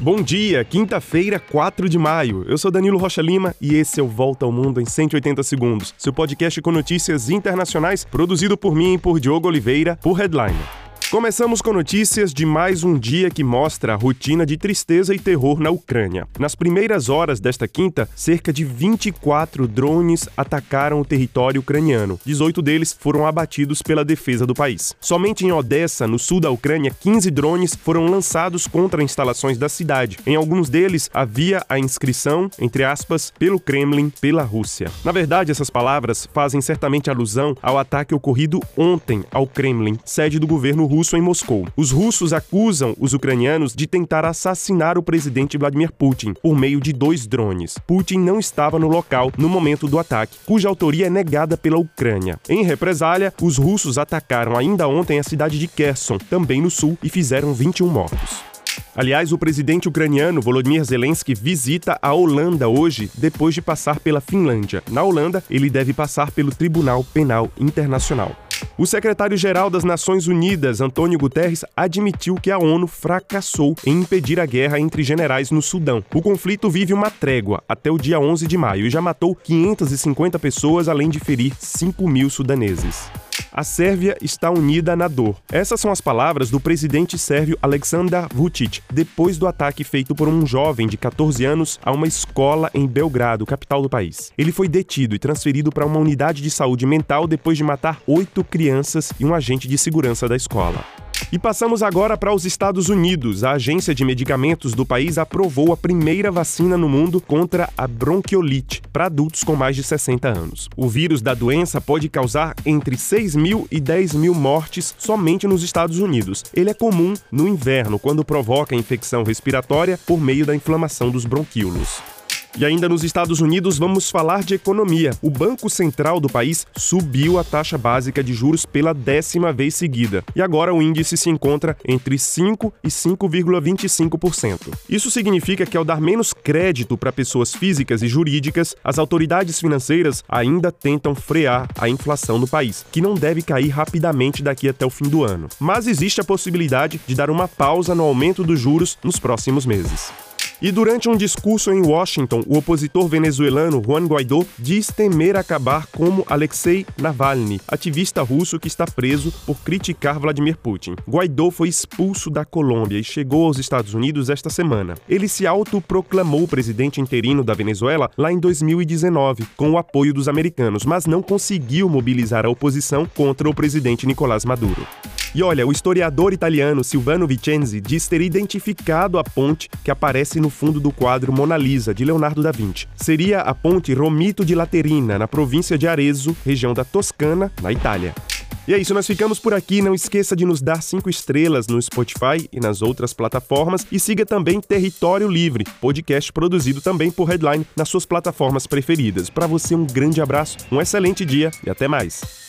Bom dia, quinta-feira, 4 de maio. Eu sou Danilo Rocha Lima e esse é o Volta ao Mundo em 180 Segundos, seu podcast com notícias internacionais, produzido por mim e por Diogo Oliveira, por Headliner. Começamos com notícias de mais um dia que mostra a rotina de tristeza e terror na Ucrânia. Nas primeiras horas desta quinta, cerca de 24 drones atacaram o território ucraniano. 18 deles foram abatidos pela defesa do país. Somente em Odessa, no sul da Ucrânia, 15 drones foram lançados contra instalações da cidade. Em alguns deles havia a inscrição, entre aspas, pelo Kremlin, pela Rússia. Na verdade, essas palavras fazem certamente alusão ao ataque ocorrido ontem ao Kremlin, sede do governo russo russo em Moscou. Os russos acusam os ucranianos de tentar assassinar o presidente Vladimir Putin por meio de dois drones. Putin não estava no local no momento do ataque, cuja autoria é negada pela Ucrânia. Em represália, os russos atacaram ainda ontem a cidade de Kherson, também no sul, e fizeram 21 mortos. Aliás, o presidente ucraniano Volodymyr Zelensky visita a Holanda hoje, depois de passar pela Finlândia. Na Holanda, ele deve passar pelo Tribunal Penal Internacional. O secretário-geral das Nações Unidas, Antônio Guterres, admitiu que a ONU fracassou em impedir a guerra entre generais no Sudão. O conflito vive uma trégua até o dia 11 de maio e já matou 550 pessoas, além de ferir 5 mil sudaneses. A Sérvia está unida na dor. Essas são as palavras do presidente sérvio Aleksandar Vučić depois do ataque feito por um jovem de 14 anos a uma escola em Belgrado, capital do país. Ele foi detido e transferido para uma unidade de saúde mental depois de matar oito crianças e um agente de segurança da escola. E passamos agora para os Estados Unidos. A Agência de Medicamentos do país aprovou a primeira vacina no mundo contra a bronquiolite para adultos com mais de 60 anos. O vírus da doença pode causar entre 6 mil e 10 mil mortes somente nos Estados Unidos. Ele é comum no inverno, quando provoca infecção respiratória por meio da inflamação dos bronquíolos. E ainda nos Estados Unidos, vamos falar de economia. O Banco Central do país subiu a taxa básica de juros pela décima vez seguida. E agora o índice se encontra entre 5 e 5,25%. Isso significa que, ao dar menos crédito para pessoas físicas e jurídicas, as autoridades financeiras ainda tentam frear a inflação no país, que não deve cair rapidamente daqui até o fim do ano. Mas existe a possibilidade de dar uma pausa no aumento dos juros nos próximos meses. E durante um discurso em Washington, o opositor venezuelano Juan Guaidó diz temer acabar como Alexei Navalny, ativista russo que está preso por criticar Vladimir Putin. Guaidó foi expulso da Colômbia e chegou aos Estados Unidos esta semana. Ele se autoproclamou presidente interino da Venezuela lá em 2019, com o apoio dos americanos, mas não conseguiu mobilizar a oposição contra o presidente Nicolás Maduro. E olha, o historiador italiano Silvano Vicenzi diz ter identificado a ponte que aparece no fundo do quadro Mona Lisa, de Leonardo da Vinci. Seria a ponte Romito di Laterina, na província de Arezzo, região da Toscana, na Itália. E é isso, nós ficamos por aqui. Não esqueça de nos dar cinco estrelas no Spotify e nas outras plataformas. E siga também Território Livre, podcast produzido também por Headline nas suas plataformas preferidas. Para você, um grande abraço, um excelente dia e até mais.